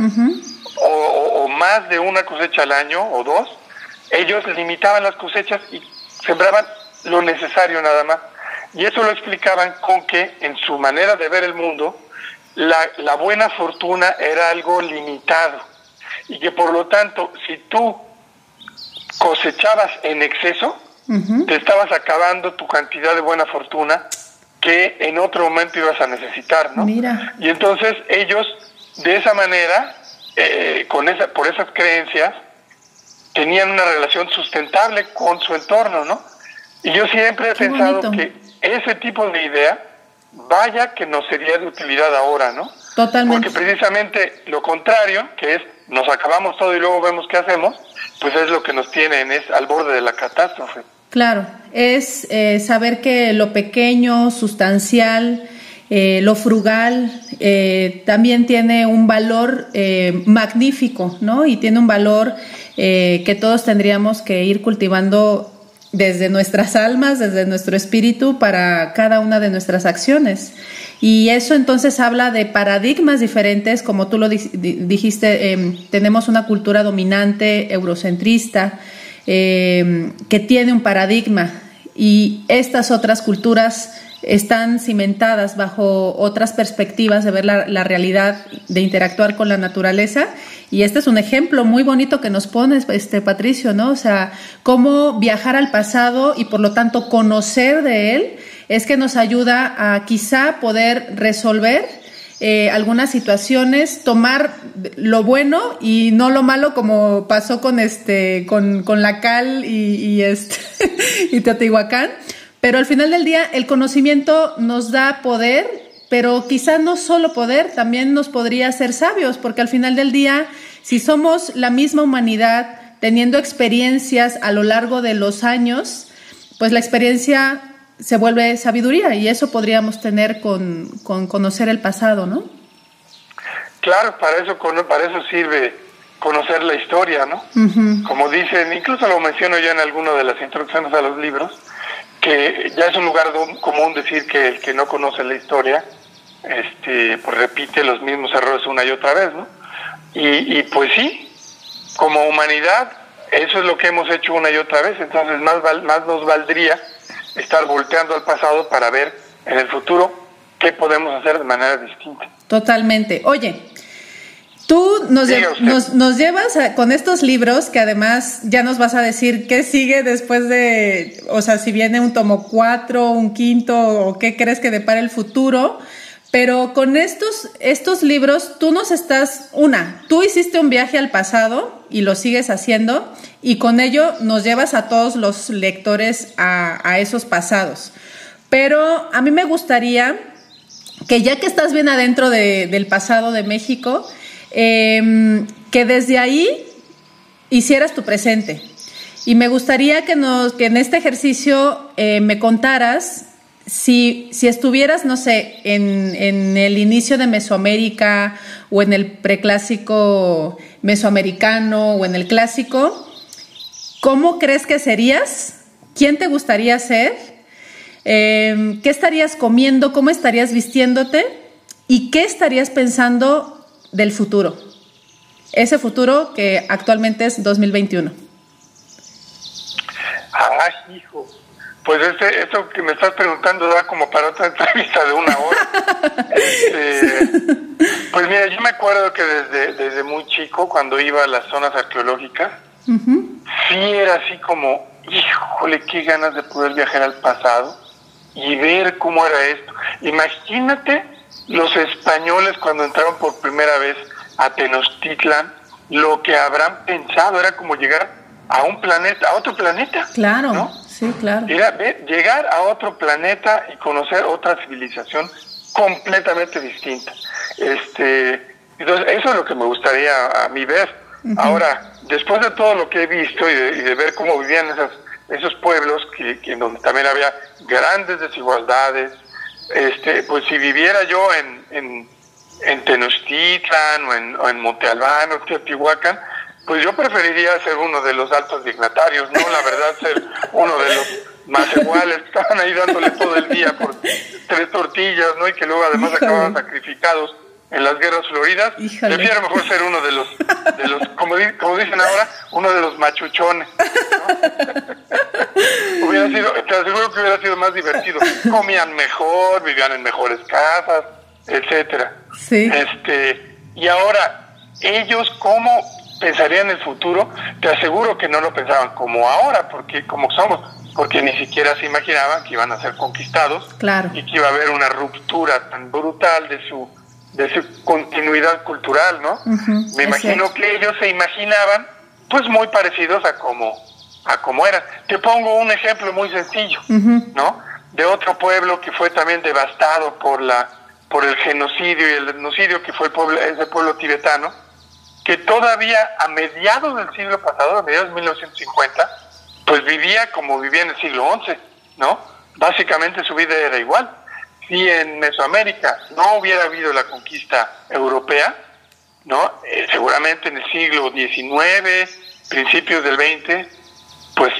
S3: o, más de una cosecha al año o dos, ellos limitaban las cosechas y sembraban lo necesario nada más. Y eso lo explicaban con que en su manera de ver el mundo, la, la buena fortuna era algo limitado. Y que por lo tanto, si tú cosechabas en exceso, te estabas acabando tu cantidad de buena fortuna que en otro momento ibas a necesitar, ¿no?
S2: Mira.
S3: Y entonces ellos, de esa manera, eh, con esa, por esas creencias, tenían una relación sustentable con su entorno, ¿no? Y yo siempre he pensado que ese tipo de idea, vaya que nos sería de utilidad ahora, ¿no?
S2: Totalmente.
S3: Porque precisamente lo contrario, que es nos acabamos todo y luego vemos qué hacemos, pues es lo que nos tiene en es, al borde de la catástrofe.
S2: Claro, es eh, saber que lo pequeño, sustancial, eh, lo frugal, eh, también tiene un valor magnífico, ¿no? Y tiene un valor que todos tendríamos que ir cultivando desde nuestras almas, desde nuestro espíritu para cada una de nuestras acciones. Y eso entonces habla de paradigmas diferentes, como tú lo dijiste, em, tenemos una cultura dominante, eurocentrista, em, que tiene un paradigma y estas otras culturas están cimentadas bajo otras perspectivas de ver la, realidad, de interactuar con la naturaleza. Y este es un ejemplo muy bonito que nos pone este Patricio, ¿no? O sea, cómo viajar al pasado y por lo tanto conocer de él es que nos ayuda a quizá poder resolver eh, algunas situaciones, tomar lo bueno y no lo malo como pasó con este, con, con la cal y, y este y Teotihuacán pero al final del día el conocimiento nos da poder, pero quizá no solo poder, también nos podría hacer sabios, porque al final del día, si somos la misma humanidad teniendo experiencias a lo largo de los años, pues la experiencia se vuelve sabiduría y eso podríamos tener con, conocer el pasado, ¿no?
S3: Claro, para eso, para eso sirve conocer la historia, ¿no? Como dicen, incluso lo menciono ya en alguna de las introducciones a los libros, que ya es un lugar común decir que el que no conoce la historia, este, pues repite los mismos errores una y otra vez, ¿no? Y, pues sí, como humanidad, eso es lo que hemos hecho una y otra vez, entonces más, más nos valdría estar volteando al pasado para ver en el futuro qué podemos hacer de manera distinta.
S2: Totalmente. Oye, Tú nos, nos, llevas con estos libros que además ya nos vas a decir qué sigue después de, o sea, si viene un tomo cuatro, un quinto o qué crees que depara el futuro. Pero con estos, estos libros tú nos estás, una, tú hiciste un viaje al pasado y lo sigues haciendo y con ello nos llevas a todos los lectores a, esos pasados. Pero a mí me gustaría que ya que estás bien adentro del pasado de México, Em, que desde ahí hicieras tu presente. Y me gustaría que, nos, que en este ejercicio eh, me contaras si, si, estuvieras, no sé, en, en, el inicio de Mesoamérica o en el preclásico mesoamericano o en el clásico, ¿cómo crees que serías? ¿Quién te gustaría ser? Em, ¿Qué estarías comiendo? ¿Cómo estarías vistiéndote? ¿Y qué estarías pensando del futuro. Ese futuro que actualmente es 2021.
S3: Ay, hijo. Pues este, esto que me estás preguntando da como para otra entrevista de una hora. Este, pues mira, yo me acuerdo que desde, desde muy chico, cuando iba a las zonas arqueológicas, sí era así como, híjole, qué ganas de poder viajar al pasado y ver cómo era esto. Imagínate los españoles cuando entraron por primera vez a Tenochtitlan, lo que habrán pensado era como llegar a un planeta, a otro planeta.
S2: Claro, sí, claro.
S3: Era llegar a otro planeta y conocer otra civilización completamente distinta. Este, entonces, eso es lo que me gustaría a mí ver. Ahora, después de todo lo que he visto y de, ver cómo vivían esas, esos pueblos, que, que, donde también había grandes desigualdades, este, pues si viviera yo en, en, en Tenochtitlan o en, o en Monte Albán o Teotihuacán, pues yo preferiría ser uno de los altos dignatarios, ¿no? La verdad, ser uno de los más iguales que estaban ahí dándole todo el día por tres tortillas, ¿no? Y que luego además acababan sacrificados en las guerras floridas. Prefiero mejor ser uno de los, de los como, como dicen ahora, uno de los machuchones. hubiera sido, te aseguro que hubiera sido más divertido. Comían mejor, vivían en mejores casas, etcétera.
S2: Sí.
S3: Este, y ahora, ellos cómo pensarían en el futuro, te aseguro que no lo pensaban como ahora, porque como somos, porque ni siquiera se imaginaban que iban a ser conquistados
S2: claro.
S3: y que iba a haber una ruptura tan brutal de su de su continuidad cultural, ¿no? Me imagino que ellos se imaginaban, pues muy parecidos a como a como eran. Te pongo un ejemplo muy sencillo, ¿no? De otro pueblo que fue también devastado por la por el genocidio y el etnocidio que fue el pueblo, ese pueblo tibetano, que todavía a mediados del siglo pasado, a mediados de 1950, pues vivía como vivía en el siglo XI, ¿no? Básicamente su vida era igual si en Mesoamérica no hubiera habido la conquista europea, ¿no? Eh, seguramente en el siglo XIX, principios del XX, pues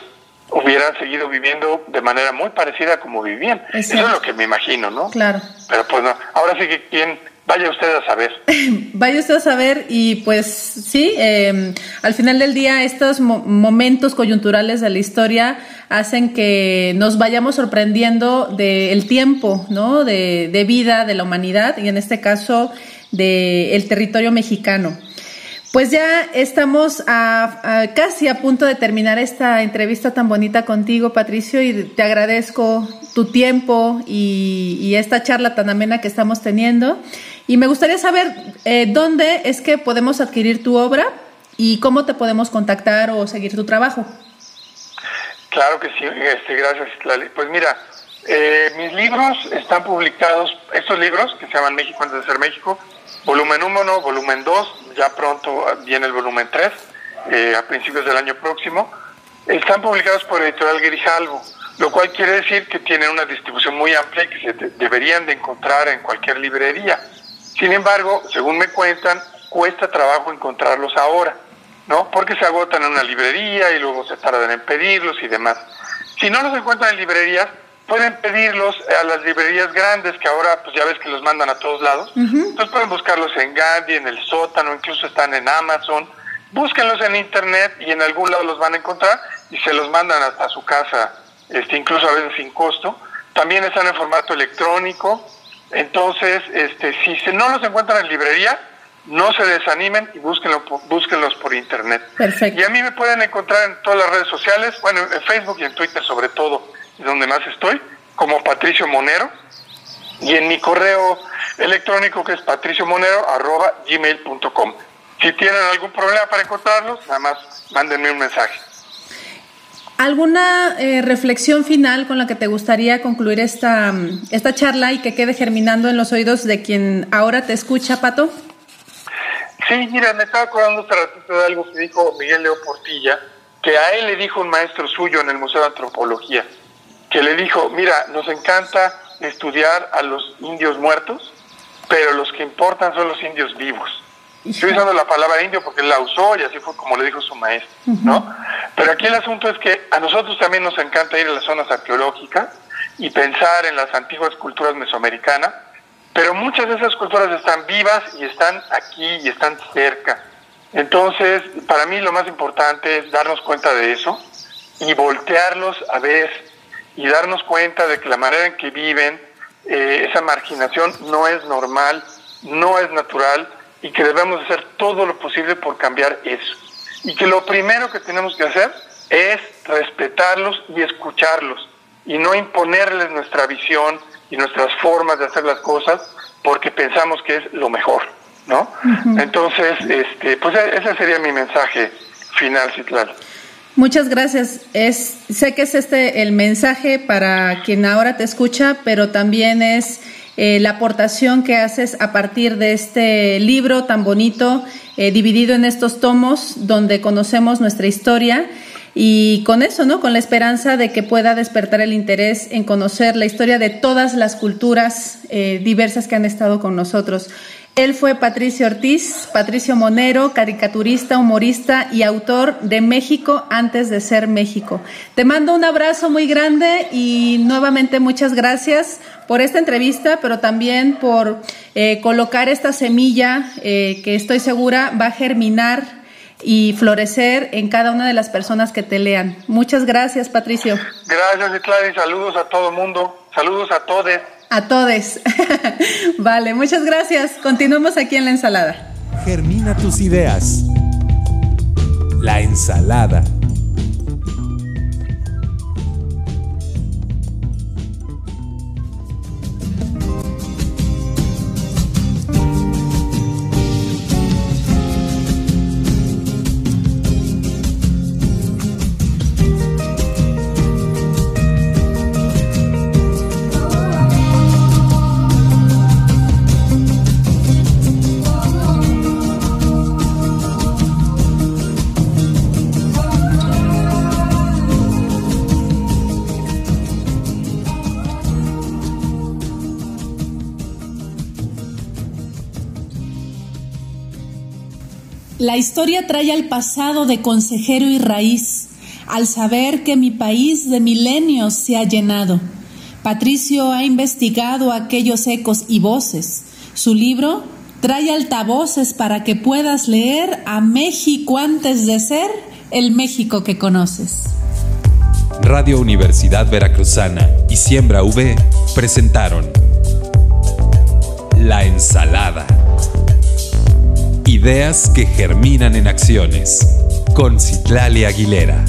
S3: hubieran seguido viviendo de manera muy parecida a como vivían. Eso es lo que me imagino, ¿no?
S2: Claro.
S3: Pero pues no, ahora sí que quién, vaya usted a saber.
S2: vaya usted a saber y pues sí, eh, al final del día estos momentos coyunturales de la historia hacen que nos vayamos sorprendiendo del tiempo, ¿no? De, de, vida de la humanidad y en este caso del territorio mexicano. Pues ya estamos casi a punto de terminar esta entrevista tan bonita contigo, Patricio, y te agradezco tu tiempo y, esta charla tan amena que estamos teniendo. Y me gustaría saber eh, dónde es que podemos adquirir tu obra y cómo te podemos contactar o seguir tu trabajo.
S3: Claro que sí, este, gracias, Pues mira, eh, mis libros están publicados, estos libros que se llaman México antes de ser México, volumen 1, volumen 2, ya pronto viene el volumen 3, eh, a principios del año próximo, están publicados por Editorial Grijalvo, lo cual quiere decir que tienen una distribución muy amplia y que se deberían de encontrar en cualquier librería. Sin embargo, según me cuentan, cuesta trabajo encontrarlos ahora, ¿no? Porque se agotan en una librería y luego se tardan en pedirlos y demás. Si no los encuentran en librerías, pueden pedirlos a las librerías grandes que ahora pues ya ves que los mandan a todos lados. Entonces pueden buscarlos en Gandhi, en el sótano, incluso están en Amazon. Búsquenlos en internet y en algún lado los van a encontrar y se los mandan hasta su casa, este, incluso a veces sin costo. También están en formato electrónico. Entonces, este, si no los encuentran en librería, no se desanimen y búsquenlo, búsquenlos por internet.
S2: Perfecto.
S3: Y a mí me pueden encontrar en todas las redes sociales, bueno, en Facebook y en Twitter sobre todo donde más estoy, como Patricio Monero, y en mi correo electrónico que es patriciomonero.gmail.com. Si tienen algún problema para encontrarlos, nada más mándenme un mensaje.
S2: ¿Alguna eh, reflexión final con la que te gustaría concluir esta, esta charla y que quede germinando en los oídos de quien ahora te escucha, Pato?
S3: Sí, mira, me estaba acordando hace ratito de algo que dijo Miguel Leo Portilla, que a él le dijo un maestro suyo en el Museo de Antropología que le dijo, mira, nos encanta estudiar a los indios muertos, pero los que importan son los indios vivos. Estoy usando la palabra indio porque él la usó y así fue como le dijo su maestro, ¿no? Pero aquí el asunto es que a nosotros también nos encanta ir a las zonas arqueológicas y pensar en las antiguas culturas mesoamericanas, pero muchas de esas culturas están vivas y están aquí y están cerca. Entonces, para mí lo más importante es darnos cuenta de eso y voltearlos a ver y darnos cuenta de que la manera en que viven, eh, esa marginación no es normal, no es natural y que debemos hacer todo lo posible por cambiar eso. Y que lo primero que tenemos que hacer es respetarlos y escucharlos y no imponerles nuestra visión y nuestras formas de hacer las cosas porque pensamos que es lo mejor, ¿no? Entonces, este, pues e-, ese sería mi mensaje final, Citlal.
S2: Muchas gracias. Es, sé que es este el mensaje para quien ahora te escucha, pero también es eh, la aportación que haces a partir de este libro tan bonito, eh, dividido en estos tomos, donde conocemos nuestra historia. Y con eso, ¿no? Con la esperanza de que pueda despertar el interés en conocer la historia de todas las culturas eh, diversas que han estado con nosotros. Él fue Patricio Ortiz, Patricio Monero, caricaturista, humorista y autor de México antes de ser México. Te mando un abrazo muy grande y nuevamente muchas gracias por esta entrevista, pero también por eh, colocar esta semilla eh, que estoy segura va a germinar y florecer en cada una de las personas que te lean. Muchas gracias, Patricio.
S3: Gracias, Clara, y saludos a todo el mundo. Saludos a todos.
S2: A todos. vale, muchas gracias. Continuamos aquí en la ensalada.
S1: Germina tus ideas. La ensalada.
S2: La historia trae al pasado de consejero y raíz, al saber que mi país de milenios se ha llenado. Patricio ha investigado aquellos ecos y voces. Su libro trae altavoces para que puedas leer a México antes de ser el México que conoces.
S1: Radio Universidad Veracruzana y Siembra V presentaron La Ensalada. Ideas que germinan en acciones. Con Citlali Aguilera.